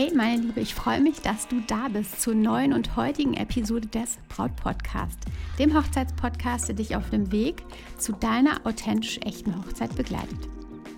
Hey meine Liebe, ich freue mich, dass du da bist zur neuen und heutigen Episode des Braut Podcast, dem Hochzeitspodcast, der dich auf dem Weg zu deiner authentisch echten Hochzeit begleitet.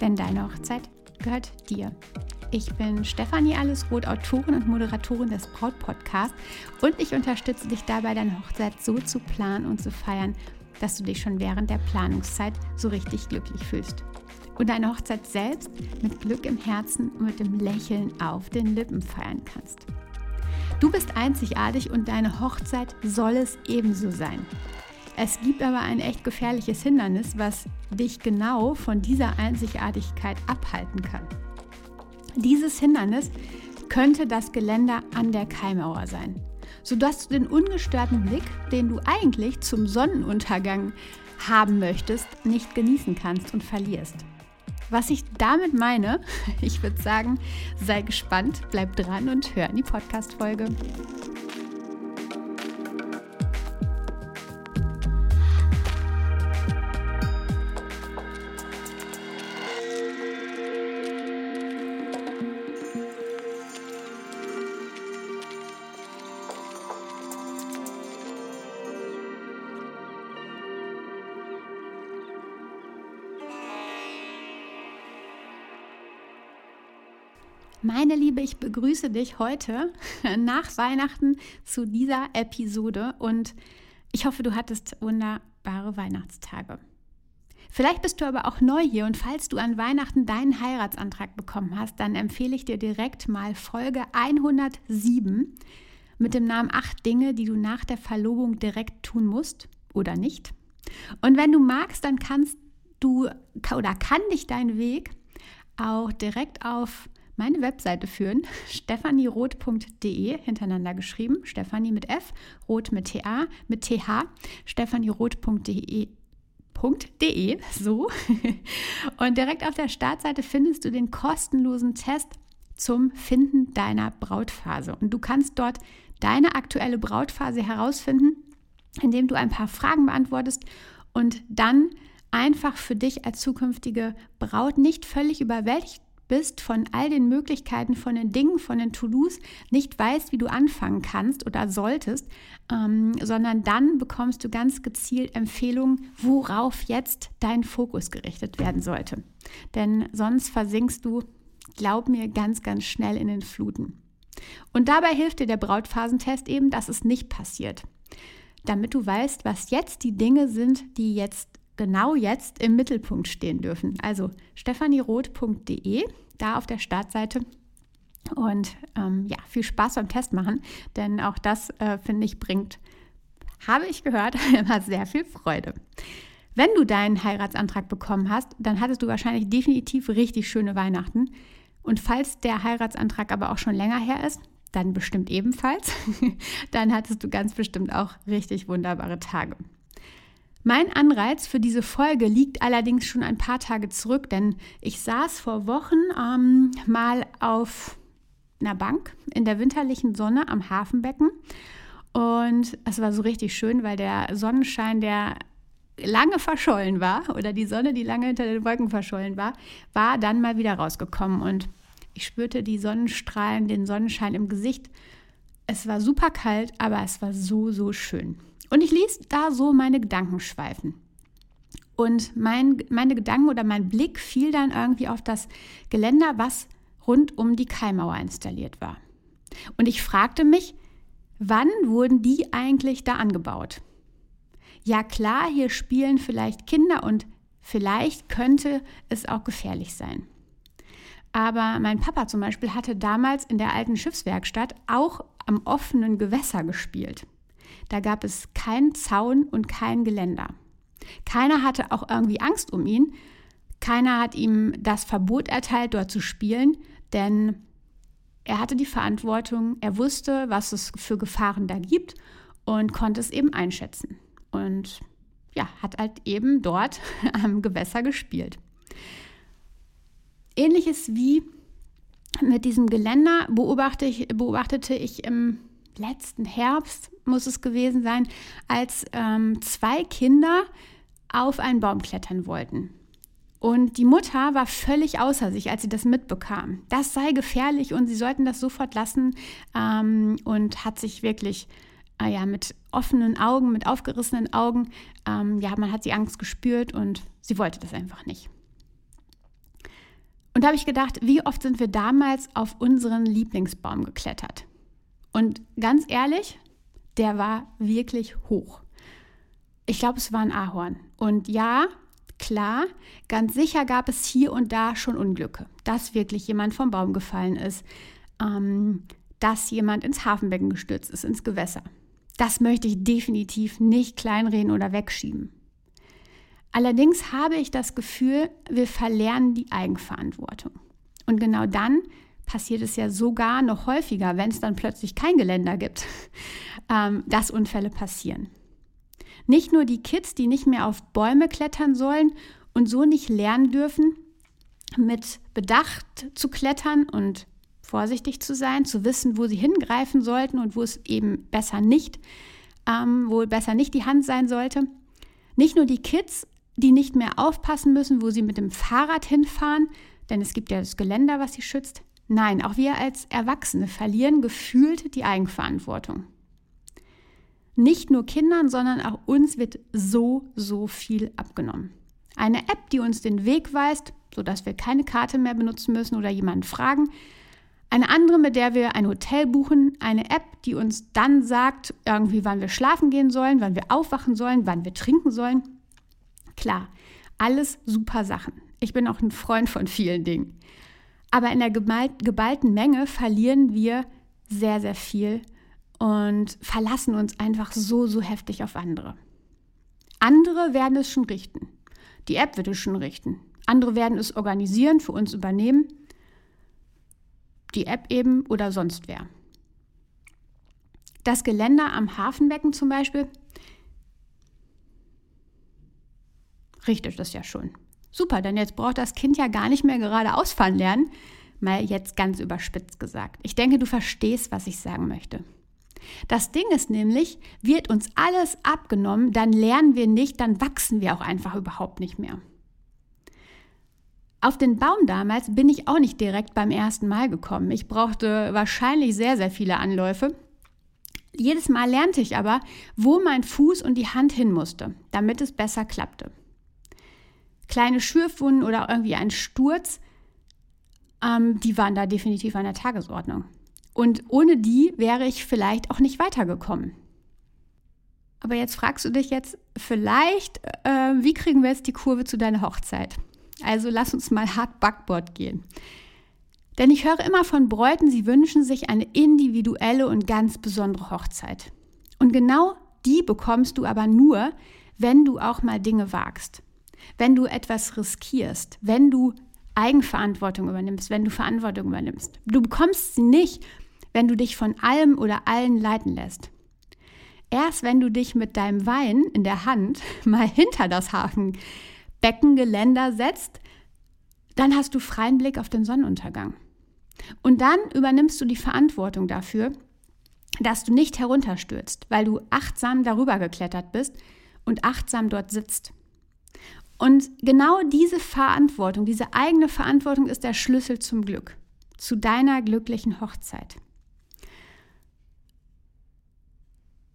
Denn deine Hochzeit gehört dir. Ich bin Stefanie Allesroth, Autorin und Moderatorin des Braut Podcast und ich unterstütze dich dabei, deine Hochzeit so zu planen und zu feiern, dass du dich schon während der Planungszeit so richtig glücklich fühlst und deine Hochzeit selbst mit Glück im Herzen und mit dem Lächeln auf den Lippen feiern kannst. Du bist einzigartig und deine Hochzeit soll es ebenso sein. Es gibt aber ein echt gefährliches Hindernis, was dich genau von dieser Einzigartigkeit abhalten kann. Dieses Hindernis könnte das Geländer an der Kaimauer sein, sodass du den ungestörten Blick, den du eigentlich zum Sonnenuntergang haben möchtest, nicht genießen kannst und verlierst. Was ich damit meine, ich würde sagen, sei gespannt, bleib dran und hör in die Podcast-Folge. Meine Liebe, ich begrüße dich heute nach Weihnachten zu dieser Episode und ich hoffe, du hattest wunderbare Weihnachtstage. Vielleicht bist du aber auch neu hier und falls du an Weihnachten deinen Heiratsantrag bekommen hast, dann empfehle ich dir direkt mal Folge 107 mit dem Namen 8 Dinge, die du nach der Verlobung direkt tun musst oder nicht. Und wenn du magst, dann kannst du oder kann dich dein Weg auch direkt auf meine Webseite führen, stephanieroth.de, hintereinander geschrieben, Stephanie mit F, Roth mit TA, mit TH, stephanieroth.de .de, so. Und direkt auf der Startseite findest du den kostenlosen Test zum Finden deiner Brautphase. Und du kannst dort deine aktuelle Brautphase herausfinden, indem du ein paar Fragen beantwortest und dann einfach für dich als zukünftige Braut nicht völlig überwältigt bist von all den Möglichkeiten, von den Dingen, von den To-Dos, nicht weißt, wie du anfangen kannst oder solltest, ähm, sondern dann bekommst du ganz gezielt Empfehlungen, worauf jetzt dein Fokus gerichtet werden sollte. Denn sonst versinkst du, glaub mir, ganz, ganz schnell in den Fluten. Und dabei hilft dir der Brautphasentest eben, dass es nicht passiert. Damit du weißt, was jetzt die Dinge sind, die jetzt genau jetzt im Mittelpunkt stehen dürfen. Also stephanieroth.de, da auf der Startseite. Und ähm, ja, viel Spaß beim Test machen, denn auch das, äh, finde ich, bringt, habe ich gehört, immer sehr viel Freude. Wenn du deinen Heiratsantrag bekommen hast, dann hattest du wahrscheinlich definitiv richtig schöne Weihnachten. Und falls der Heiratsantrag aber auch schon länger her ist, dann bestimmt ebenfalls, dann hattest du ganz bestimmt auch richtig wunderbare Tage. Mein Anreiz für diese Folge liegt allerdings schon ein paar Tage zurück, denn ich saß vor Wochen ähm, mal auf einer Bank in der winterlichen Sonne am Hafenbecken und es war so richtig schön, weil der Sonnenschein, der lange verschollen war oder die Sonne, die lange hinter den Wolken verschollen war, war dann mal wieder rausgekommen und ich spürte die Sonnenstrahlen, den Sonnenschein im Gesicht. Es war super kalt, aber es war so, so schön. Und ich ließ da so meine Gedanken schweifen. Und mein, meine Gedanken oder mein Blick fiel dann irgendwie auf das Geländer, was rund um die Kaimauer installiert war. Und ich fragte mich, wann wurden die eigentlich da angebaut? Ja klar, hier spielen vielleicht Kinder und vielleicht könnte es auch gefährlich sein. Aber mein Papa zum Beispiel hatte damals in der alten Schiffswerkstatt auch am offenen Gewässer gespielt. Da gab es keinen Zaun und kein Geländer. Keiner hatte auch irgendwie Angst um ihn. Keiner hat ihm das Verbot erteilt, dort zu spielen, denn er hatte die Verantwortung, er wusste, was es für Gefahren da gibt und konnte es eben einschätzen. Und ja, hat halt eben dort am Gewässer gespielt. Ähnliches wie mit diesem Geländer beobachte ich, beobachtete ich im letzten Herbst muss es gewesen sein, als ähm, zwei Kinder auf einen Baum klettern wollten. Und die Mutter war völlig außer sich, als sie das mitbekam. Das sei gefährlich und sie sollten das sofort lassen ähm, und hat sich wirklich äh, ja, mit offenen Augen, mit aufgerissenen Augen, ähm, ja, man hat die Angst gespürt und sie wollte das einfach nicht. Und da habe ich gedacht, wie oft sind wir damals auf unseren Lieblingsbaum geklettert? Und ganz ehrlich, der war wirklich hoch. Ich glaube, es war ein Ahorn. Und ja, klar, ganz sicher gab es hier und da schon Unglücke, dass wirklich jemand vom Baum gefallen ist, ähm, dass jemand ins Hafenbecken gestürzt ist, ins Gewässer. Das möchte ich definitiv nicht kleinreden oder wegschieben. Allerdings habe ich das Gefühl, wir verlernen die Eigenverantwortung. Und genau dann passiert es ja sogar noch häufiger, wenn es dann plötzlich kein Geländer gibt, ähm, dass Unfälle passieren. Nicht nur die Kids, die nicht mehr auf Bäume klettern sollen und so nicht lernen dürfen, mit Bedacht zu klettern und vorsichtig zu sein, zu wissen, wo sie hingreifen sollten und wo es eben besser nicht, ähm, wo besser nicht die Hand sein sollte. Nicht nur die Kids, die nicht mehr aufpassen müssen, wo sie mit dem Fahrrad hinfahren, denn es gibt ja das Geländer, was sie schützt. Nein, auch wir als Erwachsene verlieren gefühlt die Eigenverantwortung. Nicht nur Kindern, sondern auch uns wird so, so viel abgenommen. Eine App, die uns den Weg weist, sodass wir keine Karte mehr benutzen müssen oder jemanden fragen. Eine andere, mit der wir ein Hotel buchen. Eine App, die uns dann sagt, irgendwie, wann wir schlafen gehen sollen, wann wir aufwachen sollen, wann wir trinken sollen. Klar, alles super Sachen. Ich bin auch ein Freund von vielen Dingen. Aber in der geballten Menge verlieren wir sehr, sehr viel und verlassen uns einfach so, so heftig auf andere. Andere werden es schon richten. Die App wird es schon richten. Andere werden es organisieren, für uns übernehmen. Die App eben oder sonst wer. Das Geländer am Hafenbecken zum Beispiel richtet das ja schon. Super, denn jetzt braucht das Kind ja gar nicht mehr geradeaus fahren lernen. Mal jetzt ganz überspitzt gesagt. Ich denke, du verstehst, was ich sagen möchte. Das Ding ist nämlich, wird uns alles abgenommen, dann lernen wir nicht, dann wachsen wir auch einfach überhaupt nicht mehr. Auf den Baum damals bin ich auch nicht direkt beim ersten Mal gekommen. Ich brauchte wahrscheinlich sehr, sehr viele Anläufe. Jedes Mal lernte ich aber, wo mein Fuß und die Hand hin musste, damit es besser klappte kleine Schürfwunden oder irgendwie ein Sturz, ähm, die waren da definitiv an der Tagesordnung. Und ohne die wäre ich vielleicht auch nicht weitergekommen. Aber jetzt fragst du dich jetzt vielleicht, äh, wie kriegen wir jetzt die Kurve zu deiner Hochzeit? Also lass uns mal hart Backboard gehen. Denn ich höre immer von Bräuten, sie wünschen sich eine individuelle und ganz besondere Hochzeit. Und genau die bekommst du aber nur, wenn du auch mal Dinge wagst wenn du etwas riskierst, wenn du Eigenverantwortung übernimmst, wenn du Verantwortung übernimmst. Du bekommst sie nicht, wenn du dich von allem oder allen leiten lässt. Erst wenn du dich mit deinem Wein in der Hand mal hinter das Hafenbeckengeländer setzt, dann hast du freien Blick auf den Sonnenuntergang. Und dann übernimmst du die Verantwortung dafür, dass du nicht herunterstürzt, weil du achtsam darüber geklettert bist und achtsam dort sitzt. Und genau diese Verantwortung, diese eigene Verantwortung ist der Schlüssel zum Glück, zu deiner glücklichen Hochzeit.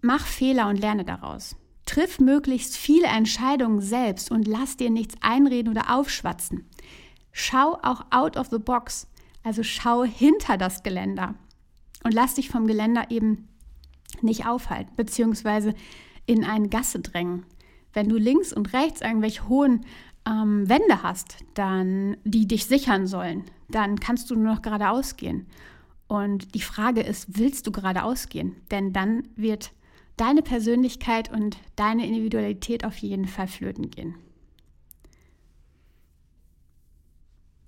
Mach Fehler und lerne daraus. Triff möglichst viele Entscheidungen selbst und lass dir nichts einreden oder aufschwatzen. Schau auch out of the box, also schau hinter das Geländer und lass dich vom Geländer eben nicht aufhalten, beziehungsweise in eine Gasse drängen. Wenn du links und rechts irgendwelche hohen ähm, Wände hast, dann, die dich sichern sollen, dann kannst du nur noch geradeaus gehen. Und die Frage ist, willst du geradeaus gehen? Denn dann wird deine Persönlichkeit und deine Individualität auf jeden Fall flöten gehen.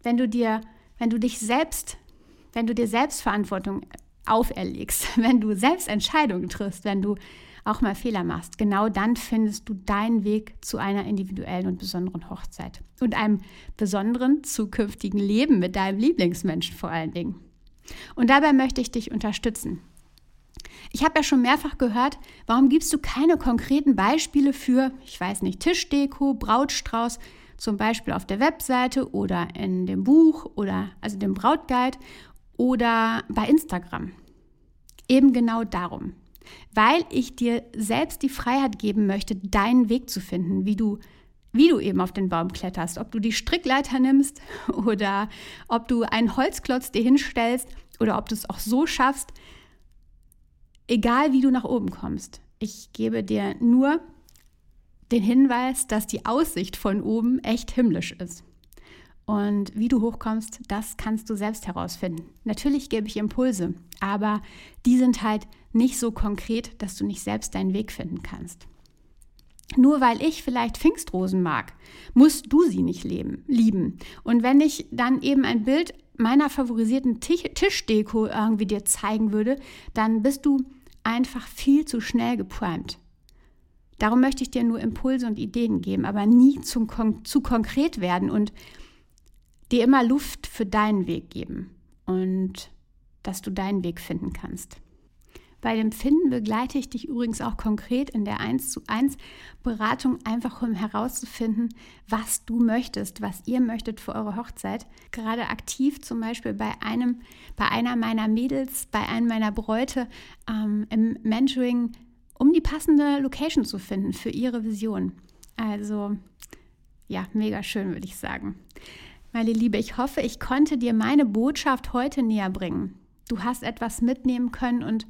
Wenn du dir, wenn du dich selbst, wenn du dir Selbstverantwortung auferlegst, wenn du selbst Entscheidungen triffst, wenn du auch mal Fehler machst, genau dann findest du deinen Weg zu einer individuellen und besonderen Hochzeit und einem besonderen zukünftigen Leben mit deinem Lieblingsmenschen vor allen Dingen. Und dabei möchte ich dich unterstützen. Ich habe ja schon mehrfach gehört, warum gibst du keine konkreten Beispiele für, ich weiß nicht, Tischdeko, Brautstrauß, zum Beispiel auf der Webseite oder in dem Buch oder also dem Brautguide oder bei Instagram. Eben genau darum, weil ich dir selbst die Freiheit geben möchte, deinen Weg zu finden, wie du wie du eben auf den Baum kletterst, ob du die Strickleiter nimmst oder ob du einen Holzklotz dir hinstellst oder ob du es auch so schaffst, egal wie du nach oben kommst. Ich gebe dir nur den Hinweis, dass die Aussicht von oben echt himmlisch ist. Und wie du hochkommst, das kannst du selbst herausfinden. Natürlich gebe ich Impulse, aber die sind halt nicht so konkret, dass du nicht selbst deinen Weg finden kannst. Nur weil ich vielleicht Pfingstrosen mag, musst du sie nicht leben, lieben. Und wenn ich dann eben ein Bild meiner favorisierten Tischdeko irgendwie dir zeigen würde, dann bist du einfach viel zu schnell geprimed. Darum möchte ich dir nur Impulse und Ideen geben, aber nie zu, zu konkret werden und dir immer Luft für deinen Weg geben und dass du deinen Weg finden kannst. Bei dem Finden begleite ich dich übrigens auch konkret in der 1 zu 1 Beratung, einfach um herauszufinden, was du möchtest, was ihr möchtet für eure Hochzeit. Gerade aktiv zum Beispiel bei einem, bei einer meiner Mädels, bei einem meiner Bräute ähm, im Mentoring, um die passende Location zu finden für ihre Vision. Also ja, mega schön, würde ich sagen. Meine Liebe, ich hoffe, ich konnte dir meine Botschaft heute näher bringen. Du hast etwas mitnehmen können und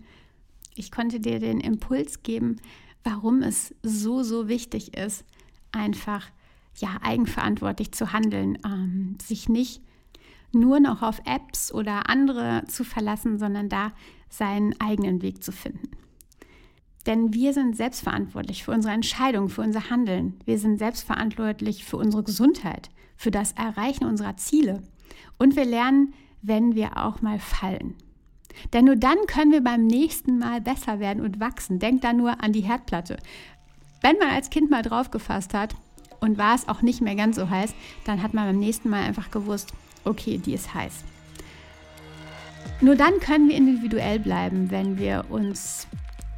ich konnte dir den Impuls geben, warum es so, so wichtig ist, einfach ja eigenverantwortlich zu handeln, ähm, sich nicht nur noch auf Apps oder andere zu verlassen, sondern da seinen eigenen Weg zu finden. Denn wir sind selbstverantwortlich für unsere Entscheidungen, für unser Handeln. Wir sind selbstverantwortlich für unsere Gesundheit, für das Erreichen unserer Ziele. Und wir lernen, wenn wir auch mal fallen. Denn nur dann können wir beim nächsten Mal besser werden und wachsen. Denk da nur an die Herdplatte. Wenn man als Kind mal draufgefasst hat und war es auch nicht mehr ganz so heiß, dann hat man beim nächsten Mal einfach gewusst, okay, die ist heiß. Nur dann können wir individuell bleiben, wenn wir uns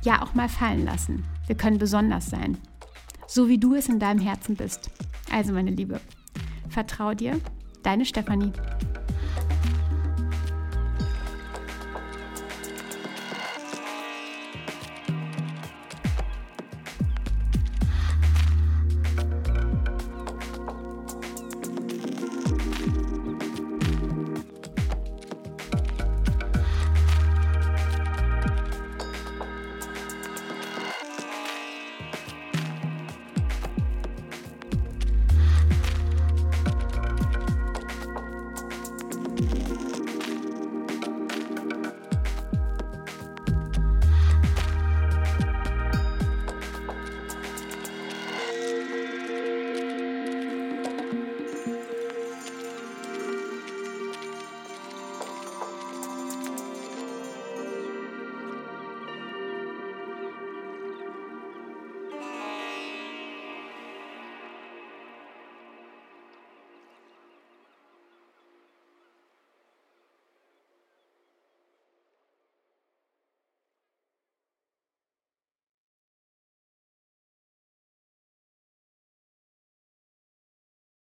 ja auch mal fallen lassen. Wir können besonders sein, so wie du es in deinem Herzen bist. Also meine Liebe, vertrau dir, deine Stefanie.